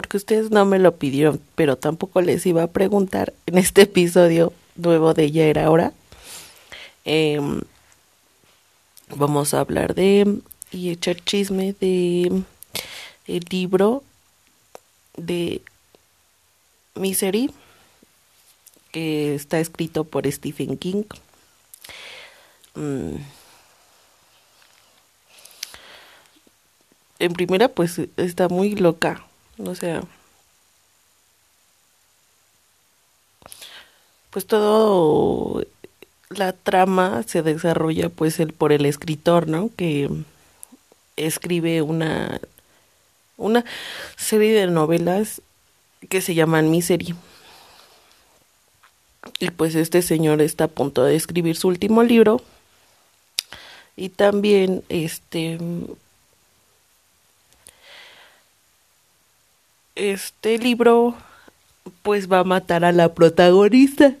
porque ustedes no me lo pidieron, pero tampoco les iba a preguntar en este episodio nuevo de Ya era hora. Em, vamos a hablar de y echar chisme de el libro de Misery que está escrito por Stephen King. Mm. En primera, pues está muy loca. O sea, pues todo la trama se desarrolla pues el por el escritor, ¿no? Que escribe una una serie de novelas que se llaman Misery. Y pues este señor está a punto de escribir su último libro. Y también este este libro pues va a matar a la protagonista.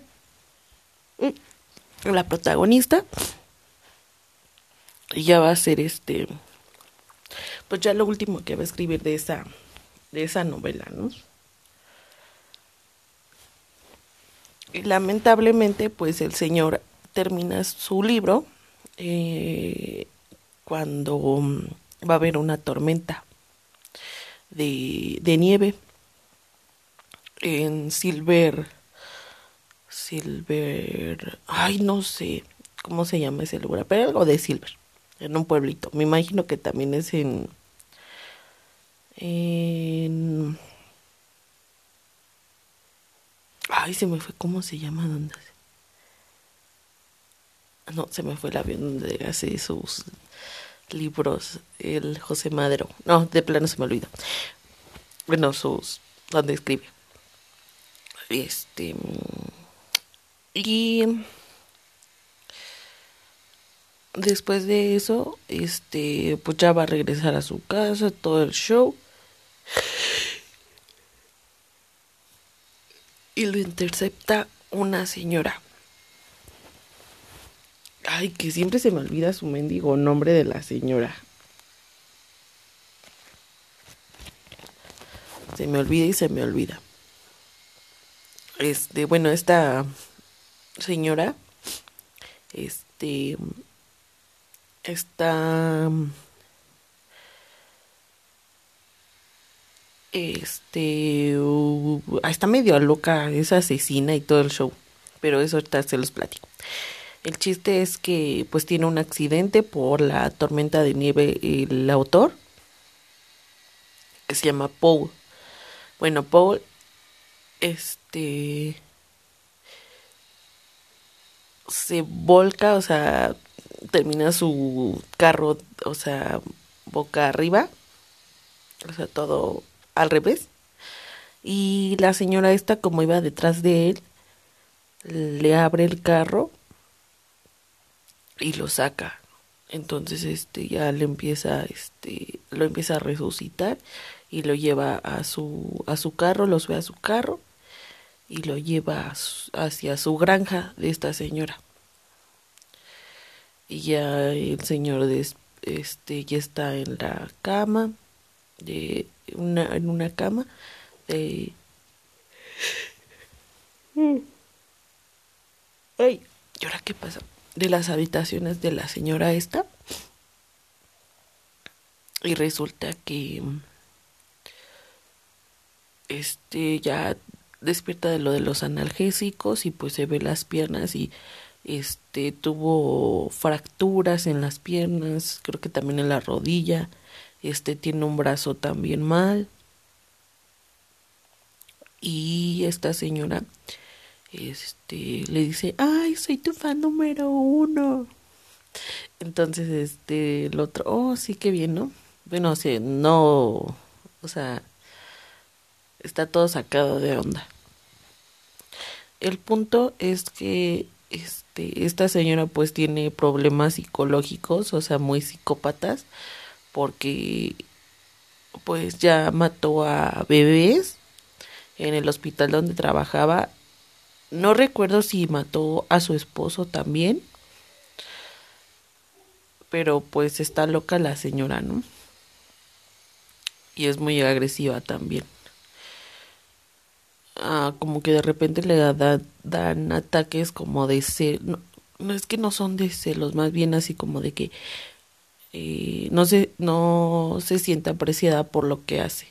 La protagonista y ya va a ser este pues ya lo último que va a escribir de esa de esa novela, ¿no? Y lamentablemente pues el señor termina su libro eh, cuando va a haber una tormenta de, de nieve en Silver Silver ay no sé cómo se llama ese lugar pero algo de Silver en un pueblito. Me imagino que también es en en ay se me fue cómo se llama dónde no se me fue el avión donde hace sus libros el José Madero. No, de plano se me olvidó. Bueno, sus donde escribe. Este y después de eso, este pues ya va a regresar a su casa, todo el show. Y lo intercepta una señora Ay, que siempre se me olvida su mendigo nombre de la señora. Se me olvida y se me olvida. Este, bueno, esta señora, este, está, este, uh, está medio loca, es asesina y todo el show, pero eso ahorita se los platico. El chiste es que pues tiene un accidente por la tormenta de nieve el autor, que se llama Paul. Bueno, Paul, este, se volca, o sea, termina su carro, o sea, boca arriba, o sea, todo al revés. Y la señora esta, como iba detrás de él, le abre el carro y lo saca. Entonces este ya le empieza este lo empieza a resucitar y lo lleva a su a su carro, lo sube a su carro y lo lleva hacia su granja de esta señora. Y ya el señor de, este ya está en la cama de una en una cama de Ay, ¿y ahora qué pasa? De las habitaciones de la señora esta y resulta que este ya despierta de lo de los analgésicos y pues se ve las piernas y este tuvo fracturas en las piernas, creo que también en la rodilla, este tiene un brazo también mal. Y esta señora este le dice, "Ay, soy tu fan número uno." Entonces, este, el otro, "Oh, sí, qué bien, ¿no?" Bueno, o no, o sea, está todo sacado de onda. El punto es que este esta señora pues tiene problemas psicológicos, o sea, muy psicópatas porque pues ya mató a bebés en el hospital donde trabajaba no recuerdo si mató a su esposo también. Pero pues está loca la señora, ¿no? Y es muy agresiva también. ah, como que de repente le da, dan ataques como de celos, no, es que no son de celos, más bien así como de que eh, no se no se siente apreciada por lo que hace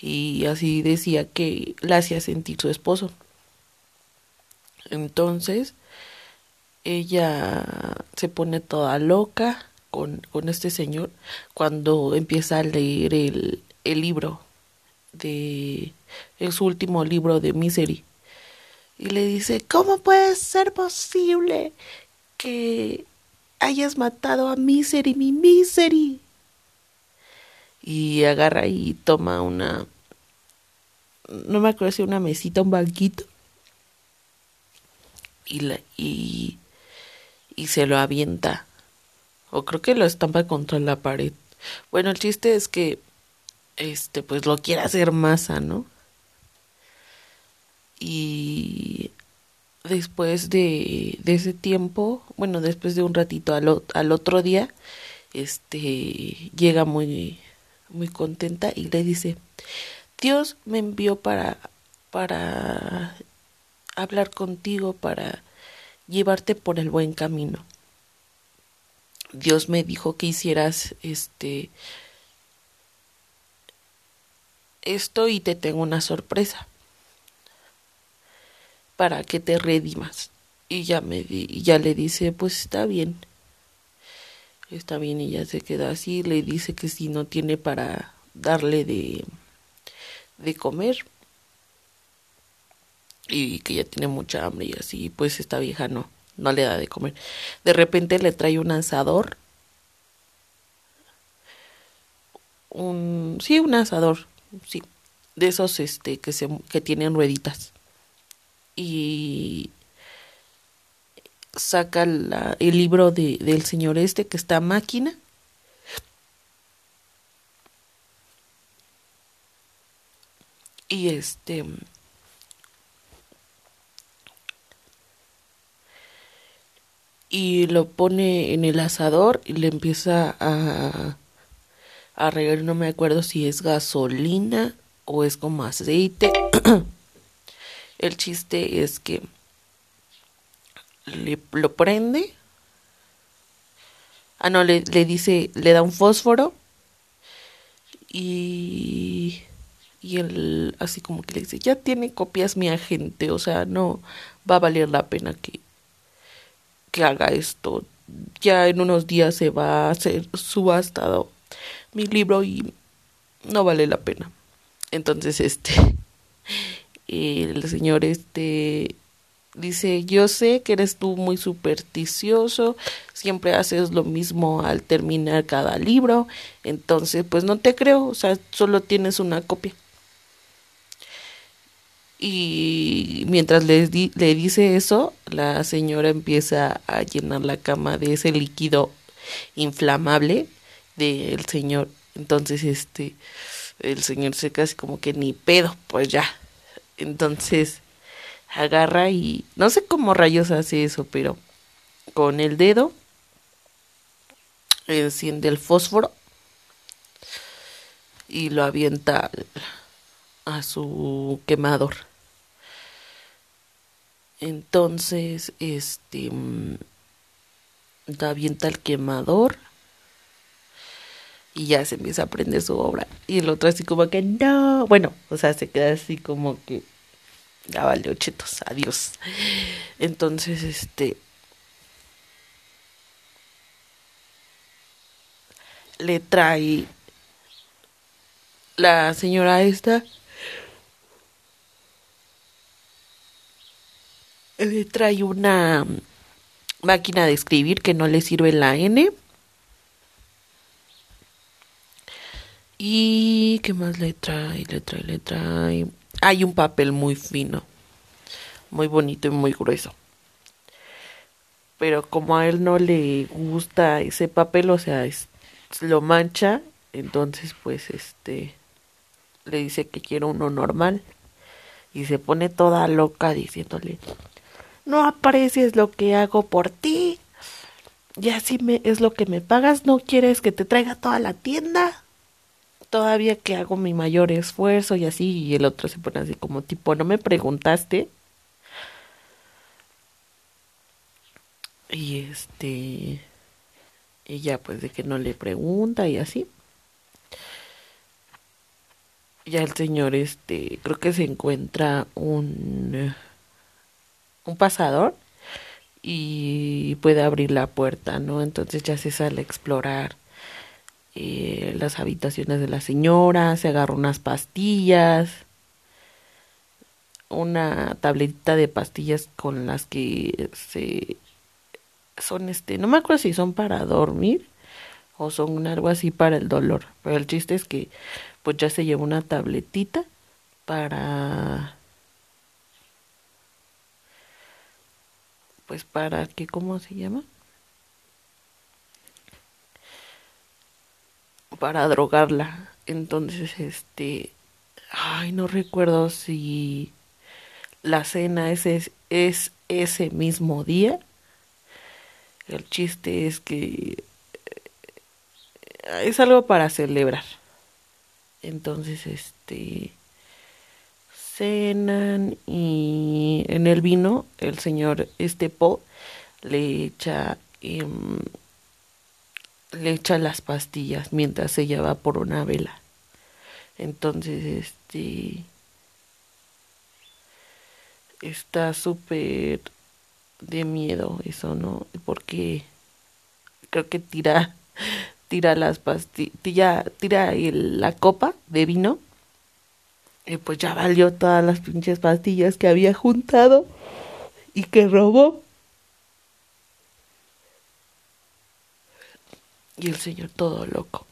y así decía que la hacía sentir su esposo entonces ella se pone toda loca con, con este señor cuando empieza a leer el, el libro de su último libro de Misery. Y le dice ¿cómo puede ser posible que hayas matado a Misery mi Misery y agarra y toma una no me acuerdo si una mesita un banquito y la, y y se lo avienta. O creo que lo estampa contra la pared. Bueno el chiste es que este pues lo quiere hacer masa no y después de, ese tiempo bueno después de un ratito al, al otro día este llega muy muy contenta y le dice Dios me envió para para hablar contigo para llevarte por el buen camino. Dios me dijo que hicieras este esto y te tengo una sorpresa para que te redimas. Y ya me y ya le dice, pues está bien. Está bien y ya se queda así, le dice que si no tiene para darle de de comer y que ya tiene mucha hambre y así, pues esta vieja no, no le da de comer. De repente le trae un asador, un, sí, un asador, sí, de esos este que se que tienen rueditas. Y saca la, el libro de, del señor este que está máquina. Y este y lo pone en el asador y le empieza a a regar, no me acuerdo si es gasolina o es como aceite. el chiste es que le, lo prende. Ah, no, le, le dice, le da un fósforo y y él así como que le dice, ya tiene copias mi agente, o sea, no va a valer la pena que, que haga esto. Ya en unos días se va a hacer subastado mi libro y no vale la pena. Entonces, este, el señor, este, dice, yo sé que eres tú muy supersticioso, siempre haces lo mismo al terminar cada libro, entonces, pues no te creo, o sea, solo tienes una copia y mientras le, le dice eso, la señora empieza a llenar la cama de ese líquido inflamable del señor. Entonces, este, el señor se casi como que ni pedo, pues ya. Entonces, agarra y no sé cómo rayos hace eso, pero con el dedo enciende el fósforo y lo avienta a su quemador. Entonces, este, mm, da avienta el quemador y ya se empieza a aprender su obra. Y el otro así como que no, bueno, o sea, se queda así como que ya vale ochetos, adiós. Entonces, este, le trae la señora esta le trae una máquina de escribir que no le sirve la N. Y qué más le trae, le trae, le trae. Hay un papel muy fino, muy bonito y muy grueso. Pero como a él no le gusta ese papel, o sea, lo mancha, entonces pues este le dice que quiere uno normal y se pone toda loca diciéndole no aprecias lo que hago por ti y así me, es lo que me pagas, no quieres que te traiga toda la tienda, todavía que hago mi mayor esfuerzo y así, y el otro se pone así como tipo, no me preguntaste. Y este, ella pues de que no le pregunta y así. Ya el señor, este, creo que se encuentra un, un pasador y puede abrir la puerta, ¿no? Entonces ya se sale a explorar eh, las habitaciones de la señora, se agarra unas pastillas, una tabletita de pastillas con las que se son este, no me acuerdo si son para dormir o son algo así para el dolor, pero el chiste es que pues ya se lleva una tabletita para pues para que cómo se llama para drogarla. Entonces, este, ay, no recuerdo si la cena es, es, es ese mismo día. El chiste es que eh, es algo para celebrar. Entonces, este, cenan y en el vino el señor este Po le echa eh, le echa las pastillas mientras ella va por una vela. Entonces, este está súper de miedo eso, ¿no? Porque creo que tira tira las pastillas, tira la copa de vino y pues ya valió todas las pinches pastillas que había juntado y que robó. Y el señor todo loco.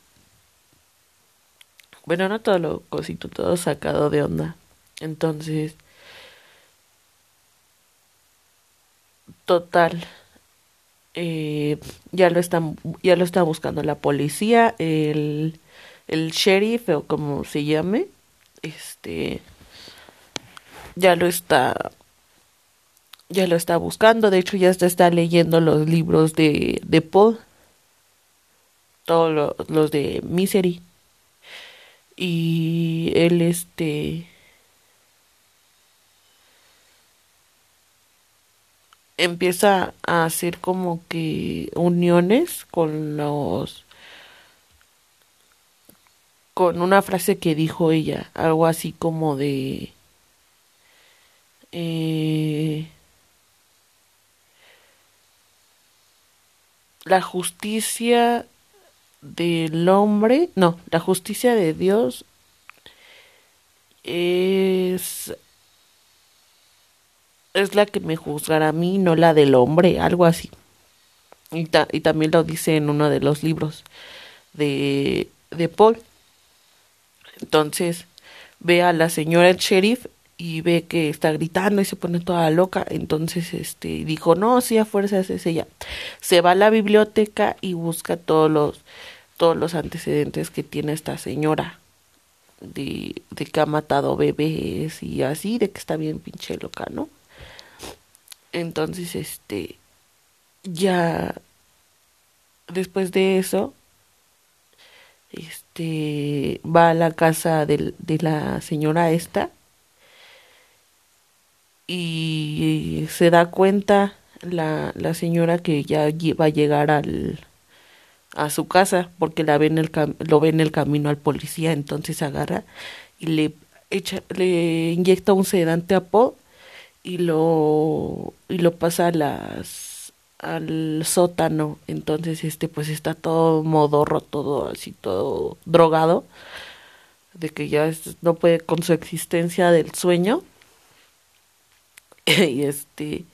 Bueno, no todo loco, sino todo sacado de onda. Entonces, total, eh, ya lo están, ya lo está buscando la policía, el, el sheriff o como se llame, este, ya lo está, ya lo está buscando. De hecho, ya está, está leyendo los libros de, de Paul todos los de Misery. Y él este empieza a hacer como que uniones con los con una frase que dijo ella, algo así como de eh, la justicia del hombre, no, la justicia de Dios es es la que me juzgará a mí, no la del hombre, algo así. Y, y también lo dice en uno de los libros de, de Paul. Entonces ve a la señora el sheriff y ve que está gritando y se pone toda loca. Entonces este dijo, no, sí, a fuerzas es ella. Se va a la biblioteca y busca todos los todos los antecedentes que tiene esta señora de, de que ha matado bebés y así, de que está bien pinche loca, ¿no? Entonces, este, ya después de eso, va a la casa de, de la señora esta y se da cuenta la, la señora que ya va a llegar al, a su casa porque la ve en el lo ve en el camino al policía, entonces agarra y le echa, le inyecta un sedante a Po y lo y lo pasa a las al sótano, entonces este pues está todo modorro, todo así todo drogado de que ya no puede con su existencia del sueño. Y este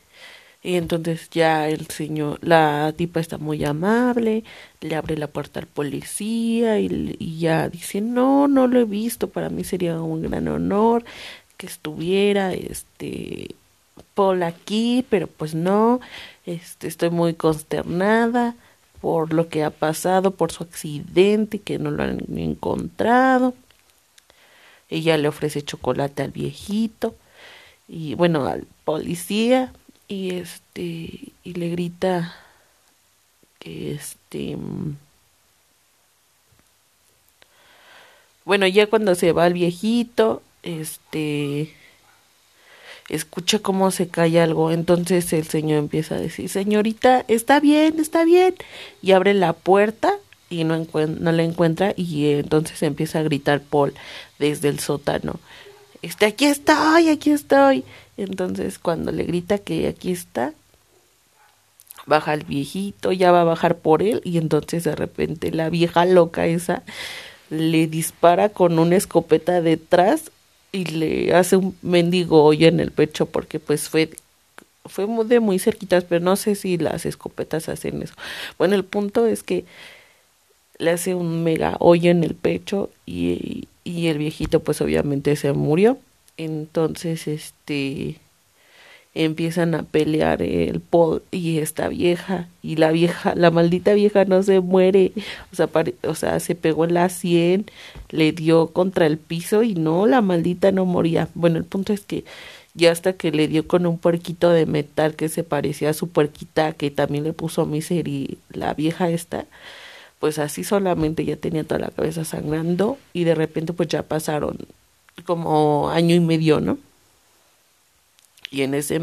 y entonces ya el señor, la tipa está muy amable, le abre la puerta al policía y, y, ya dice, no, no lo he visto, para mí sería un gran honor que estuviera este Paul aquí, pero pues no, este, estoy muy consternada por lo que ha pasado, por su accidente, que no lo han encontrado. Ella le ofrece chocolate al viejito y bueno, al policía y este y le grita que este bueno, ya cuando se va el viejito, este escucha cómo se cae algo, entonces el señor empieza a decir, señorita, está bien, está bien, y abre la puerta y no, no la encuentra y entonces empieza a gritar Paul desde el sótano, este, aquí estoy, aquí estoy, entonces cuando le grita que aquí está, baja el viejito, ya va a bajar por él y entonces de repente la vieja loca esa le dispara con una escopeta detrás y le hace un mendigo hoyo en el pecho porque pues fue fue de muy cerquitas, pero no sé si las escopetas hacen eso. Bueno, el punto es que le hace un mega hoyo en el pecho y, y el viejito pues obviamente se murió. Entonces, este empiezan a pelear el Paul y esta vieja y la vieja, la maldita vieja no se muere, o sea, o sea, se pegó en la sien, le dio contra el piso y no, la maldita no moría. Bueno, el punto es que ya hasta que le dio con un puerquito de metal que se parecía a su puerquita que también le puso misery la vieja esta, pues así solamente ya tenía toda la cabeza sangrando y de repente pues ya pasaron como año y medio, ¿no? Y en ese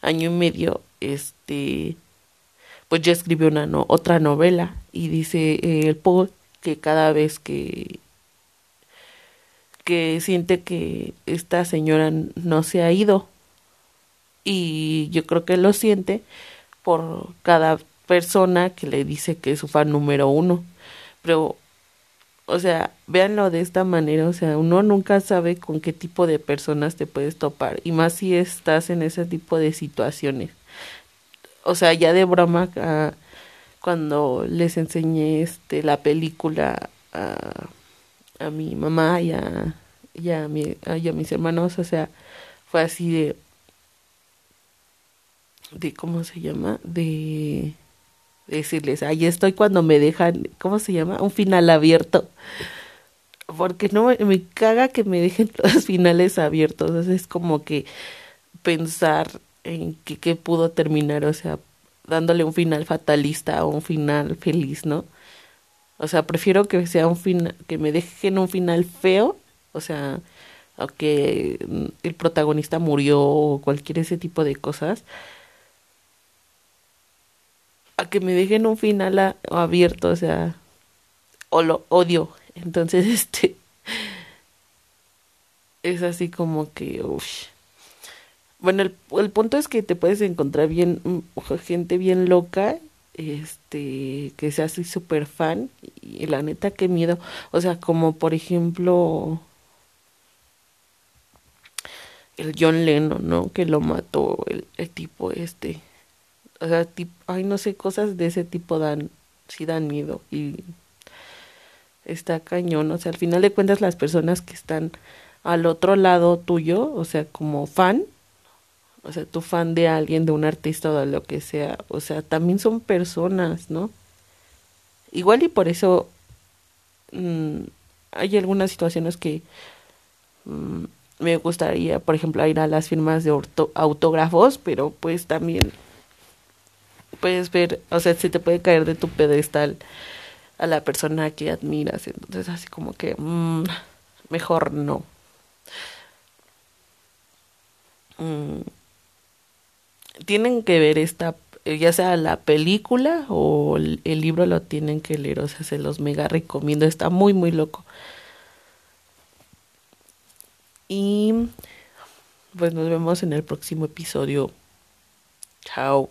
año y medio este pues ya escribió una otra novela y dice eh, el Paul que cada vez que que siente que esta señora no se ha ido y yo creo que lo siente por cada persona que le dice que es su fan número uno. Pero o sea, véanlo de esta manera, o sea, uno nunca sabe con qué tipo de personas te puedes topar, y más si estás en ese tipo de situaciones. O sea, ya de broma, ah, cuando les enseñé este, la película a, a mi mamá y a, a, mi, a mis hermanos, o sea, fue así de, de, ¿cómo se llama? De decirles, ahí estoy cuando me dejan, ¿cómo se llama? Un final abierto. Porque no me, caga que me dejen los finales abiertos. es como que pensar en que, que pudo terminar, o sea, dándole un final fatalista o un final feliz, ¿no? O sea, prefiero que sea un final, que me dejen un final feo, o sea, que el protagonista murió o cualquier ese tipo de cosas, a que me dejen un final abierto, o sea, o lo odio. Entonces, este es así como que, uff. Bueno, el, el punto es que te puedes encontrar bien, mm, gente bien loca, este, que sea así súper fan, y la neta, qué miedo. O sea, como por ejemplo, el John Lennon, ¿no? Que lo mató el, el tipo este o sea, tipo, ay, no sé, cosas de ese tipo dan, sí dan miedo y está cañón, o sea, al final de cuentas las personas que están al otro lado tuyo, o sea, como fan, o sea, tu fan de alguien, de un artista o de lo que sea, o sea, también son personas, ¿no? Igual y por eso mmm, hay algunas situaciones que mmm, me gustaría, por ejemplo, ir a las firmas de autógrafos, pero pues también puedes ver, o sea, se te puede caer de tu pedestal a la persona que admiras, entonces así como que mmm, mejor no. Mm, tienen que ver esta, ya sea la película o el libro lo tienen que leer, o sea, se los mega recomiendo, está muy, muy loco. Y pues nos vemos en el próximo episodio. Chao.